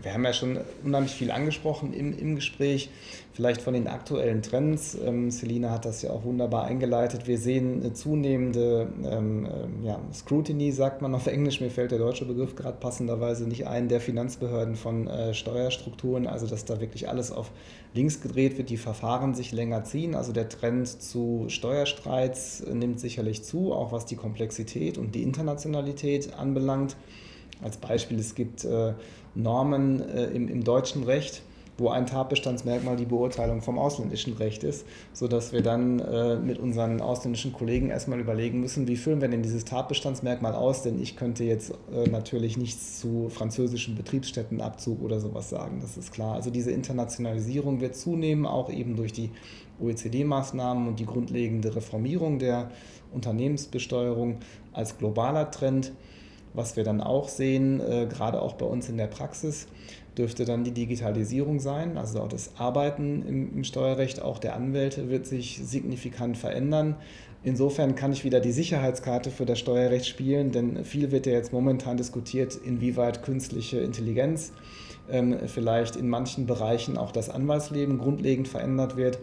Wir haben ja schon unheimlich viel angesprochen im, im Gespräch, vielleicht von den aktuellen Trends. Ähm, Selina hat das ja auch wunderbar eingeleitet. Wir sehen eine zunehmende ähm, ähm, ja, Scrutiny, sagt man auf Englisch. Mir fällt der deutsche Begriff gerade passenderweise nicht ein, der Finanzbehörden von äh, Steuerstrukturen. Also, dass da wirklich alles auf links gedreht wird, die Verfahren sich länger ziehen. Also, der Trend zu Steuerstreits nimmt sicherlich zu, auch was die Komplexität und die Internationalität anbelangt. Als Beispiel, es gibt äh, Normen äh, im, im deutschen Recht, wo ein Tatbestandsmerkmal die Beurteilung vom ausländischen Recht ist, sodass wir dann äh, mit unseren ausländischen Kollegen erstmal überlegen müssen, wie füllen wir denn dieses Tatbestandsmerkmal aus, denn ich könnte jetzt äh, natürlich nichts zu französischen Betriebsstättenabzug oder sowas sagen, das ist klar. Also diese Internationalisierung wird zunehmen, auch eben durch die OECD-Maßnahmen und die grundlegende Reformierung der Unternehmensbesteuerung als globaler Trend. Was wir dann auch sehen, äh, gerade auch bei uns in der Praxis, dürfte dann die Digitalisierung sein. Also auch das Arbeiten im, im, Steuerrecht, auch der Anwälte wird sich signifikant verändern. Insofern kann ich wieder die Sicherheitskarte für das Steuerrecht spielen, denn viel wird ja jetzt momentan diskutiert, inwieweit künstliche Intelligenz ähm, vielleicht in manchen Bereichen auch das Anwaltsleben grundlegend verändert wird.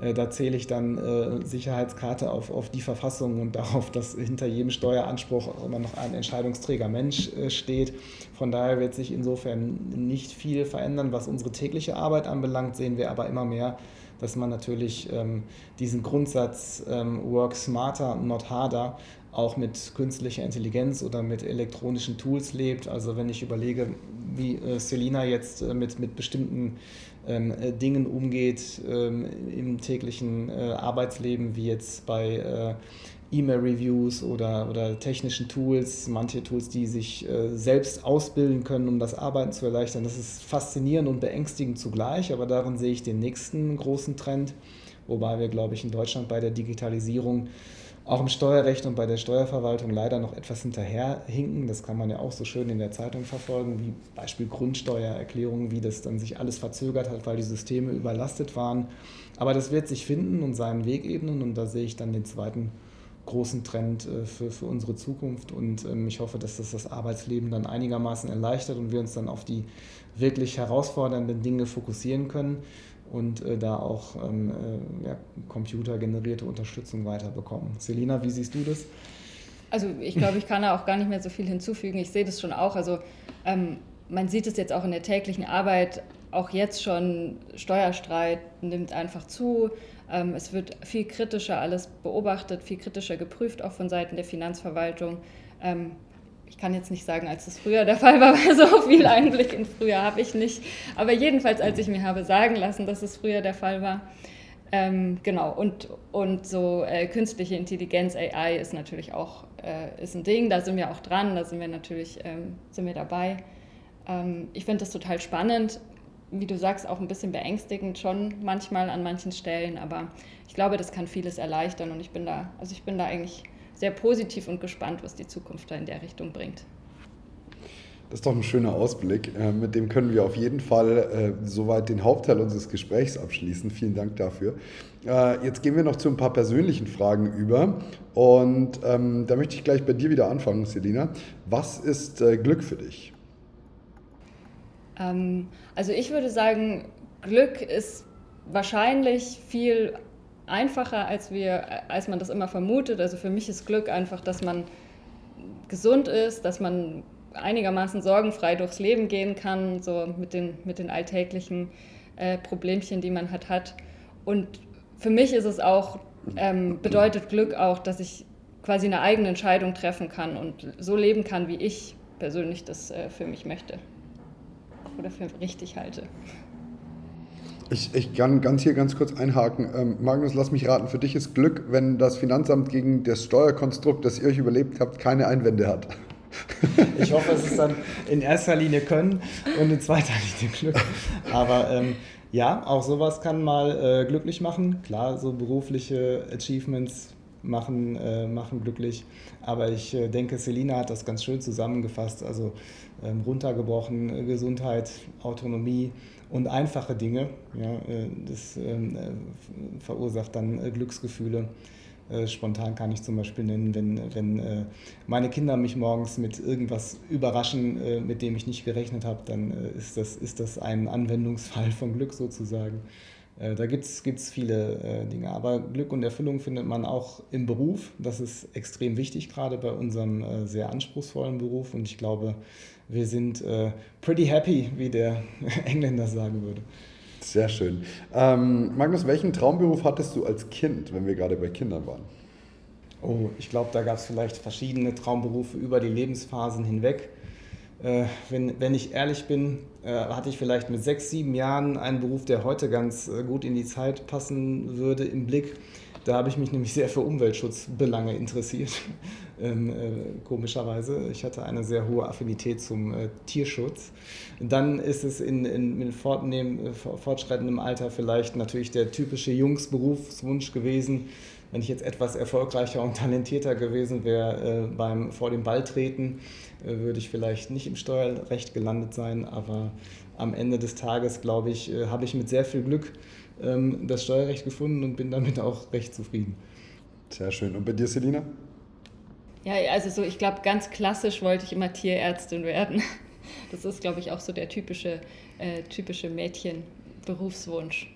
Äh, da zähle ich dann äh, Sicherheitskarte auf, auf die Verfassung und darauf, dass hinter jedem Steueranspruch immer noch ein Entscheidungsträger Mensch äh, steht. Von daher wird sich insofern nicht viel verändern, was unsere tägliche Arbeit anbelangt, sehen wir aber immer mehr, dass man natürlich ähm, diesen Grundsatz ähm, Work smarter, not harder auch mit künstlicher Intelligenz oder mit elektronischen Tools lebt. Also wenn ich überlege, wie äh, Selina jetzt äh, mit, mit bestimmten Dingen umgeht ähm, im täglichen äh, Arbeitsleben, wie jetzt bei E-Mail-Reviews oder, oder technischen Tools, manche Tools, die sich äh, selbst ausbilden können, um das Arbeiten zu erleichtern. Das ist faszinierend und beängstigend zugleich, aber darin sehe ich den nächsten großen Trend, wobei wir, glaube ich, in Deutschland bei der Digitalisierung auch im Steuerrecht und bei der Steuerverwaltung leider noch etwas hinterherhinken. Das kann man ja auch so schön in der Zeitung verfolgen, wie Beispiel Grundsteuererklärungen, wie das dann sich alles verzögert hat, weil die Systeme überlastet waren. Aber das wird sich finden und seinen Weg ebnen und da sehe ich dann den zweiten großen Trend äh, für, für unsere Zukunft und ähm, ich hoffe, dass das das Arbeitsleben dann einigermaßen erleichtert und wir uns dann auf die wirklich herausfordernden Dinge fokussieren können und äh, da auch ähm, äh, ja, computergenerierte Unterstützung weiterbekommen. Selina, wie siehst du das? Also ich glaube, ich kann da auch gar nicht mehr so viel hinzufügen. Ich sehe das schon auch. Also ähm, man sieht es jetzt auch in der täglichen Arbeit, auch jetzt schon, Steuerstreit nimmt einfach zu. Ähm, es wird viel kritischer alles beobachtet, viel kritischer geprüft, auch von Seiten der Finanzverwaltung. Ähm, ich kann jetzt nicht sagen, als es früher der Fall war, weil so viel Einblick in früher habe ich nicht. Aber jedenfalls, als ich mir habe sagen lassen, dass es früher der Fall war. Ähm, genau, und, und so äh, künstliche Intelligenz, AI ist natürlich auch äh, ist ein Ding, da sind wir auch dran, da sind wir natürlich ähm, sind wir dabei. Ähm, ich finde das total spannend, wie du sagst, auch ein bisschen beängstigend schon manchmal an manchen Stellen, aber ich glaube, das kann vieles erleichtern und ich bin da, also ich bin da eigentlich sehr positiv und gespannt, was die Zukunft da in der Richtung bringt. Das ist doch ein schöner Ausblick. Äh, mit dem können wir auf jeden Fall äh, soweit den Hauptteil unseres Gesprächs abschließen. Vielen Dank dafür. Äh, jetzt gehen wir noch zu ein paar persönlichen Fragen über. Und ähm, da möchte ich gleich bei dir wieder anfangen, Selina. Was ist äh, Glück für dich? Ähm, also ich würde sagen, Glück ist wahrscheinlich viel einfacher, als, wir, als man das immer vermutet. Also für mich ist Glück einfach, dass man gesund ist, dass man einigermaßen sorgenfrei durchs Leben gehen kann, so mit den, mit den alltäglichen äh, Problemchen, die man halt hat. Und für mich ist es auch, ähm, bedeutet Glück auch, dass ich quasi eine eigene Entscheidung treffen kann und so leben kann, wie ich persönlich das äh, für mich möchte oder für richtig halte. Ich, ich kann ganz hier ganz kurz einhaken. Ähm, Magnus, lass mich raten, für dich ist Glück, wenn das Finanzamt gegen das Steuerkonstrukt, das ihr euch überlebt habt, keine Einwände hat. Ich hoffe, es ist dann in erster Linie Können und in zweiter Linie Glück. Aber ähm, ja, auch sowas kann mal äh, glücklich machen. Klar, so berufliche Achievements machen, äh, machen glücklich. Aber ich äh, denke, Selina hat das ganz schön zusammengefasst. Also ähm, runtergebrochen, äh, Gesundheit, Autonomie und einfache Dinge. Ja, äh, das ähm, äh, verursacht dann Glücksgefühle. Spontan kann ich zum Beispiel nennen, wenn, wenn meine Kinder mich morgens mit irgendwas überraschen, mit dem ich nicht gerechnet habe, dann ist, das, ist das ein Anwendungsfall von Glück sozusagen. Äh, da gibt es viele äh, Dinge. Aber Glück und Erfüllung findet man auch im Beruf. Das ist extrem wichtig, gerade bei unserem äh, sehr anspruchsvollen Beruf. Und ich glaube, wir sind äh, pretty happy, wie der Engländer sagen würde. Sehr schön. Ähm, Magnus, welchen Traumberuf hattest du als Kind, wenn wir gerade bei Kindern waren? Oh, ich glaube, da gab es vielleicht verschiedene Traumberufe über die Lebensphasen hinweg. Äh, wenn, wenn ich ehrlich bin, äh, hatte ich vielleicht mit sechs, sieben Jahren einen Beruf, der heute ganz äh, gut in die Zeit passen würde, im Blick. Da habe ich mich nämlich sehr für Umweltschutzbelange interessiert. ähm, äh, komischerweise. Ich hatte eine sehr hohe Affinität zum äh, Tierschutz. Dann ist es in, in, in fortschreitendem Alter vielleicht natürlich der typische Jungsberufswunsch gewesen, wenn ich jetzt etwas erfolgreicher und talentierter gewesen wäre äh, beim vor dem Ball treten, äh, würde ich vielleicht nicht im Steuerrecht gelandet sein, aber am Ende des Tages, glaube ich, äh, habe ich mit sehr viel Glück ähm, das Steuerrecht gefunden und bin damit auch recht zufrieden. Sehr schön. Und bei dir, Selina? Ja, also so, ich glaube, ganz klassisch wollte ich immer Tierärztin werden. Das ist, glaube ich, auch so der typische, äh, typische Mädchenberufswunsch.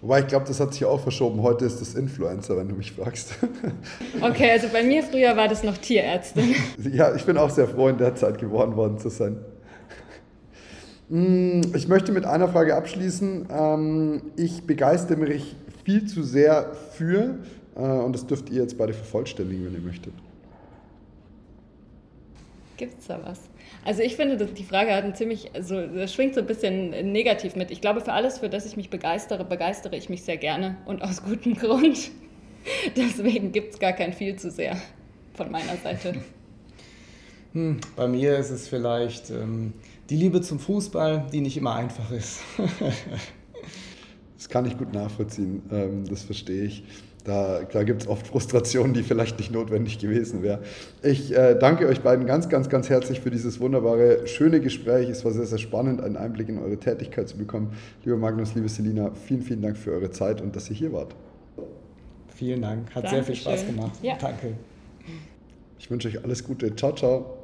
Wobei ich glaube, das hat sich auch verschoben. Heute ist das Influencer, wenn du mich fragst. Okay, also bei mir früher war das noch Tierärztin. Ja, ich bin auch sehr froh, in der Zeit geworden worden zu sein. Hm, ich möchte mit einer Frage abschließen. Ähm, ich begeistere mich viel zu sehr für, äh, und das dürft ihr jetzt beide vervollständigen, wenn ihr möchtet. Gibt es da was? Also ich finde, die Frage hat ein ziemlich, also das schwingt so ein bisschen negativ mit. Ich glaube, für alles, für das ich mich begeistere, begeistere ich mich sehr gerne und aus gutem Grund. Deswegen gibt es gar kein viel zu sehr von meiner Seite. Hm, bei mir ist es vielleicht ähm, die Liebe zum Fußball, die nicht immer einfach ist. das kann ich gut nachvollziehen, ähm, das verstehe ich. Da, da gibt es oft Frustrationen, die vielleicht nicht notwendig gewesen wären. Ich äh, danke euch beiden ganz, ganz, ganz herzlich für dieses wunderbare, schöne Gespräch. Es war sehr, sehr spannend, einen Einblick in eure Tätigkeit zu bekommen. Lieber Magnus, liebe Selina, vielen, vielen Dank für eure Zeit und dass ihr hier wart. Vielen Dank, hat Dankeschön. sehr viel Spaß gemacht. Ja. Danke. Ich wünsche euch alles Gute. Ciao, ciao.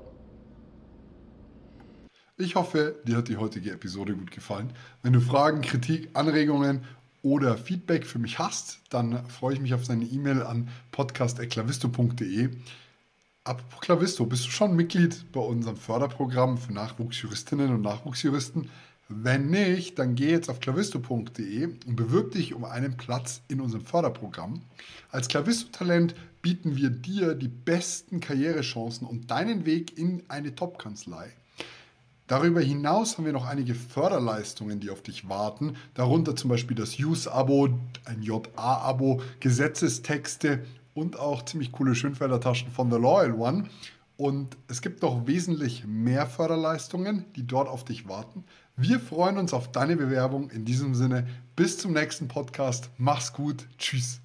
Ich hoffe, dir hat die heutige Episode gut gefallen. Wenn du Fragen, Kritik, Anregungen oder Feedback für mich hast, dann freue ich mich auf deine E-Mail an podcast.klavisto.de. Apropos Klavisto, bist du schon Mitglied bei unserem Förderprogramm für Nachwuchsjuristinnen und Nachwuchsjuristen? Wenn nicht, dann geh jetzt auf klavisto.de und bewirb dich um einen Platz in unserem Förderprogramm. Als Klavisto-Talent bieten wir dir die besten Karrierechancen und deinen Weg in eine Top-Kanzlei. Darüber hinaus haben wir noch einige Förderleistungen, die auf dich warten, darunter zum Beispiel das Use-Abo, ein JA-Abo, Gesetzestexte und auch ziemlich coole Schönfelder-Taschen von The Loyal One. Und es gibt noch wesentlich mehr Förderleistungen, die dort auf dich warten. Wir freuen uns auf deine Bewerbung. In diesem Sinne, bis zum nächsten Podcast. Mach's gut. Tschüss.